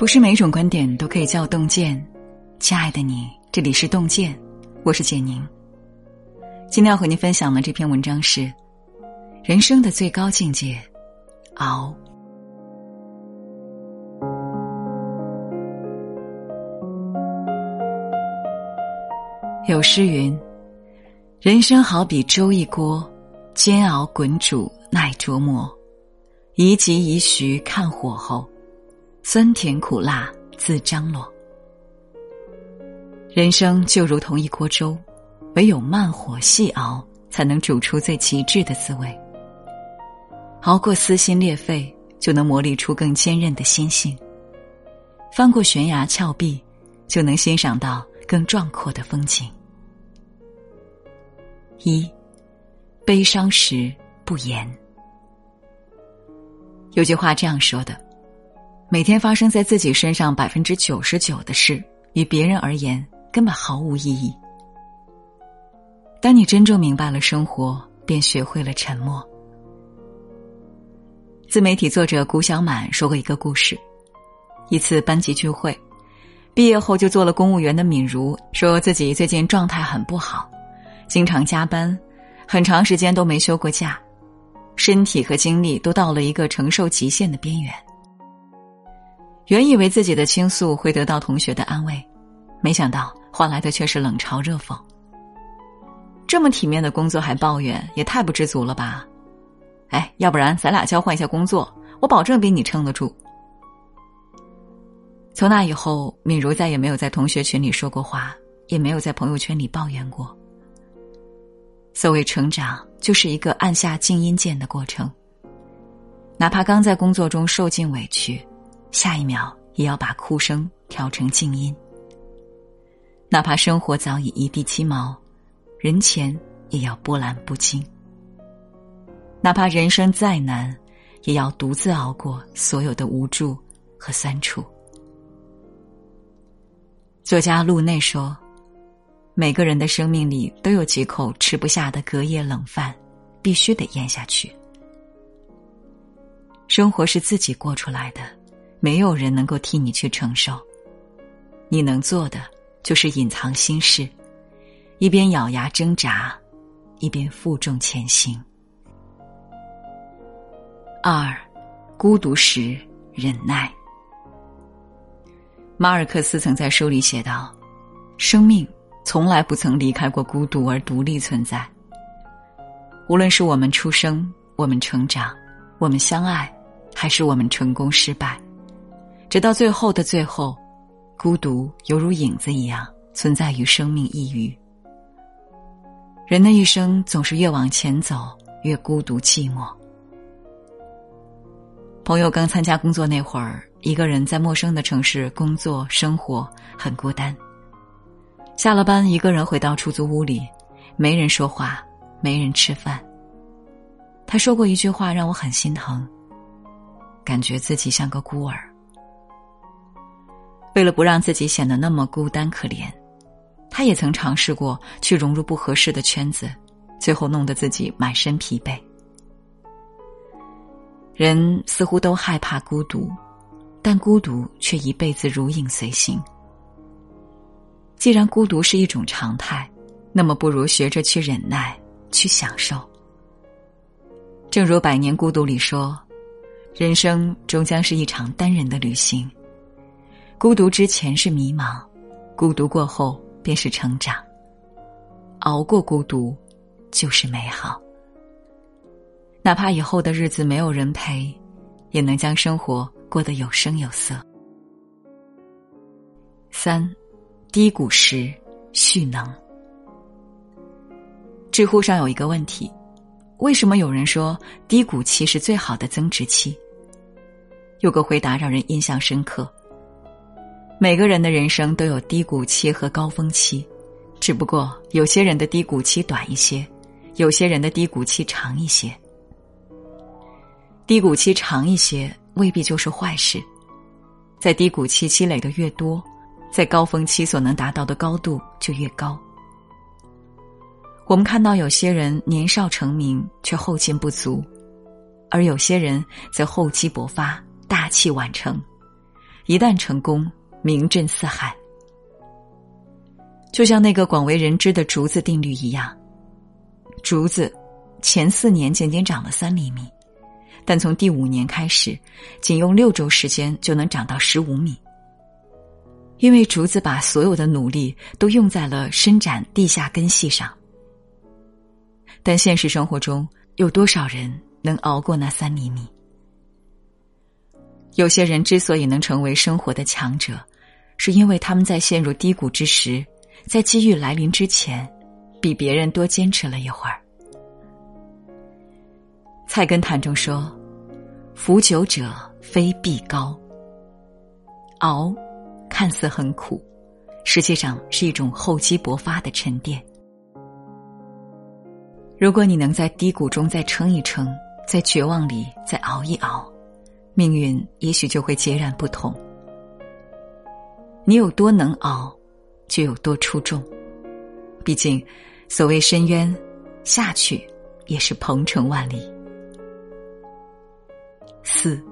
不是每一种观点都可以叫洞见，亲爱的你，这里是洞见，我是简宁。今天要和您分享的这篇文章是：人生的最高境界，熬。有诗云：“人生好比粥一锅，煎熬滚煮耐琢磨，宜急宜徐看火候。”酸甜苦辣自张罗，人生就如同一锅粥，唯有慢火细熬，才能煮出最极致的滋味。熬过撕心裂肺，就能磨砺出更坚韧的心性；翻过悬崖峭壁，就能欣赏到更壮阔的风景。一，悲伤时不言。有句话这样说的。每天发生在自己身上百分之九十九的事，与别人而言根本毫无意义。当你真正明白了生活，便学会了沉默。自媒体作者谷小满说过一个故事：一次班级聚会，毕业后就做了公务员的敏如说自己最近状态很不好，经常加班，很长时间都没休过假，身体和精力都到了一个承受极限的边缘。原以为自己的倾诉会得到同学的安慰，没想到换来的却是冷嘲热讽。这么体面的工作还抱怨，也太不知足了吧？哎，要不然咱俩交换一下工作，我保证比你撑得住。从那以后，敏如再也没有在同学群里说过话，也没有在朋友圈里抱怨过。所谓成长，就是一个按下静音键的过程。哪怕刚在工作中受尽委屈。下一秒也要把哭声调成静音，哪怕生活早已一地鸡毛，人前也要波澜不惊。哪怕人生再难，也要独自熬过所有的无助和酸楚。作家路内说：“每个人的生命里都有几口吃不下的隔夜冷饭，必须得咽下去。生活是自己过出来的。”没有人能够替你去承受，你能做的就是隐藏心事，一边咬牙挣扎，一边负重前行。二，孤独时忍耐。马尔克斯曾在书里写道：“生命从来不曾离开过孤独而独立存在。无论是我们出生，我们成长，我们相爱，还是我们成功失败。”直到最后的最后，孤独犹如影子一样存在于生命一隅。人的一生总是越往前走越孤独寂寞。朋友刚参加工作那会儿，一个人在陌生的城市工作生活，很孤单。下了班，一个人回到出租屋里，没人说话，没人吃饭。他说过一句话让我很心疼，感觉自己像个孤儿。为了不让自己显得那么孤单可怜，他也曾尝试过去融入不合适的圈子，最后弄得自己满身疲惫。人似乎都害怕孤独，但孤独却一辈子如影随形。既然孤独是一种常态，那么不如学着去忍耐，去享受。正如《百年孤独》里说：“人生终将是一场单人的旅行。”孤独之前是迷茫，孤独过后便是成长。熬过孤独，就是美好。哪怕以后的日子没有人陪，也能将生活过得有声有色。三，低谷时蓄能。知乎上有一个问题：为什么有人说低谷期是最好的增值期？有个回答让人印象深刻。每个人的人生都有低谷期和高峰期，只不过有些人的低谷期短一些，有些人的低谷期长一些。低谷期长一些未必就是坏事，在低谷期积累的越多，在高峰期所能达到的高度就越高。我们看到有些人年少成名却后劲不足，而有些人则厚积薄发，大器晚成。一旦成功，名震四海。就像那个广为人知的竹子定律一样，竹子前四年仅仅长了三厘米，但从第五年开始，仅用六周时间就能长到十五米。因为竹子把所有的努力都用在了伸展地下根系上。但现实生活中，有多少人能熬过那三厘米？有些人之所以能成为生活的强者，是因为他们在陷入低谷之时。在机遇来临之前，比别人多坚持了一会儿。菜根谭中说：“服久者非必高。”熬，看似很苦，实际上是一种厚积薄发的沉淀。如果你能在低谷中再撑一撑，在绝望里再熬一熬，命运也许就会截然不同。你有多能熬？就有多出众。毕竟，所谓深渊，下去也是鹏程万里。四，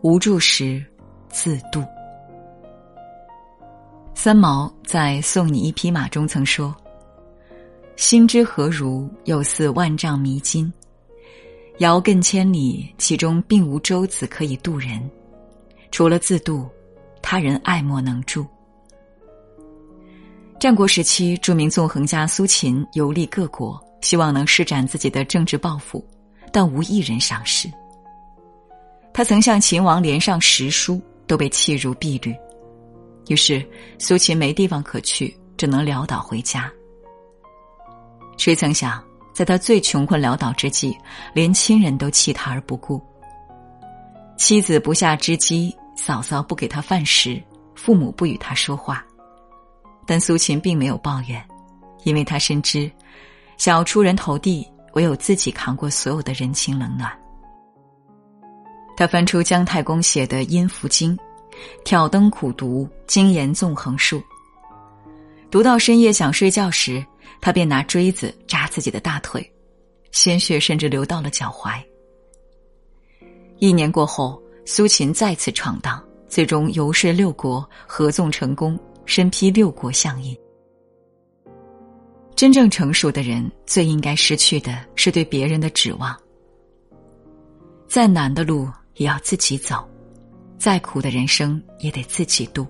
无助时自渡。三毛在《送你一匹马》中曾说：“心之何如，有似万丈迷津。遥亘千里，其中并无舟子可以渡人，除了自渡，他人爱莫能助。”战国时期，著名纵横家苏秦游历各国，希望能施展自己的政治抱负，但无一人赏识。他曾向秦王连上十书，都被弃如敝履。于是，苏秦没地方可去，只能潦倒回家。谁曾想，在他最穷困潦倒之际，连亲人都弃他而不顾。妻子不下织机，嫂嫂不给他饭食，父母不与他说话。但苏秦并没有抱怨，因为他深知，想要出人头地，唯有自己扛过所有的人情冷暖。他翻出姜太公写的《阴符经》，挑灯苦读，精研纵横术。读到深夜想睡觉时，他便拿锥子扎自己的大腿，鲜血甚至流到了脚踝。一年过后，苏秦再次闯荡，最终游说六国，合纵成功。身披六国相印。真正成熟的人，最应该失去的是对别人的指望。再难的路也要自己走，再苦的人生也得自己度。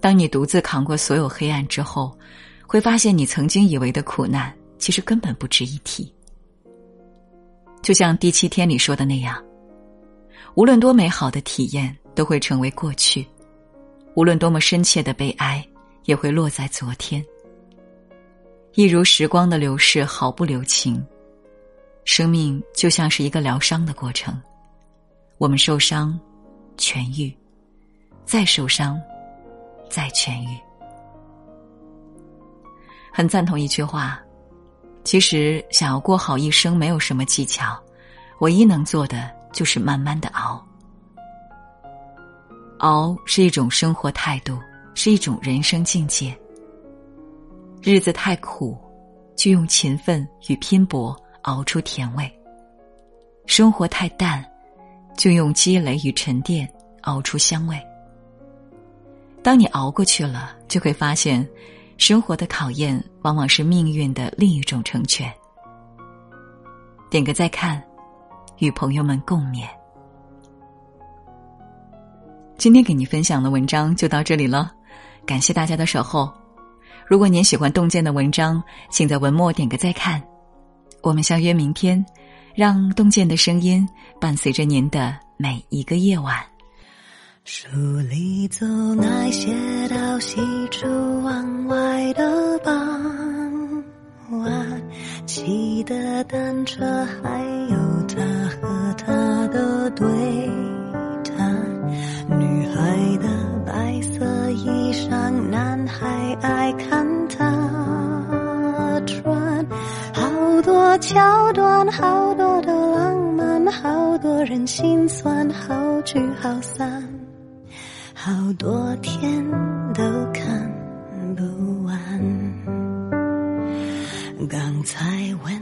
当你独自扛过所有黑暗之后，会发现你曾经以为的苦难，其实根本不值一提。就像第七天里说的那样，无论多美好的体验，都会成为过去。无论多么深切的悲哀，也会落在昨天。一如时光的流逝毫不留情，生命就像是一个疗伤的过程。我们受伤，痊愈，再受伤，再痊愈。很赞同一句话：其实想要过好一生，没有什么技巧，唯一能做的就是慢慢的熬。熬是一种生活态度，是一种人生境界。日子太苦，就用勤奋与拼搏熬出甜味；生活太淡，就用积累与沉淀熬出香味。当你熬过去了，就会发现，生活的考验往往是命运的另一种成全。点个再看，与朋友们共勉。今天给你分享的文章就到这里了，感谢大家的守候。如果您喜欢洞见的文章，请在文末点个再看。我们相约明天，让洞见的声音伴随着您的每一个夜晚。书里走那些到喜出望外的傍晚，骑的单车，还有他对他的。女孩的白色衣裳，男孩爱看她穿。好多桥段，好多的浪漫，好多人心酸，好聚好散，好多天都看不完。刚才问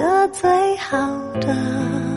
的最好的。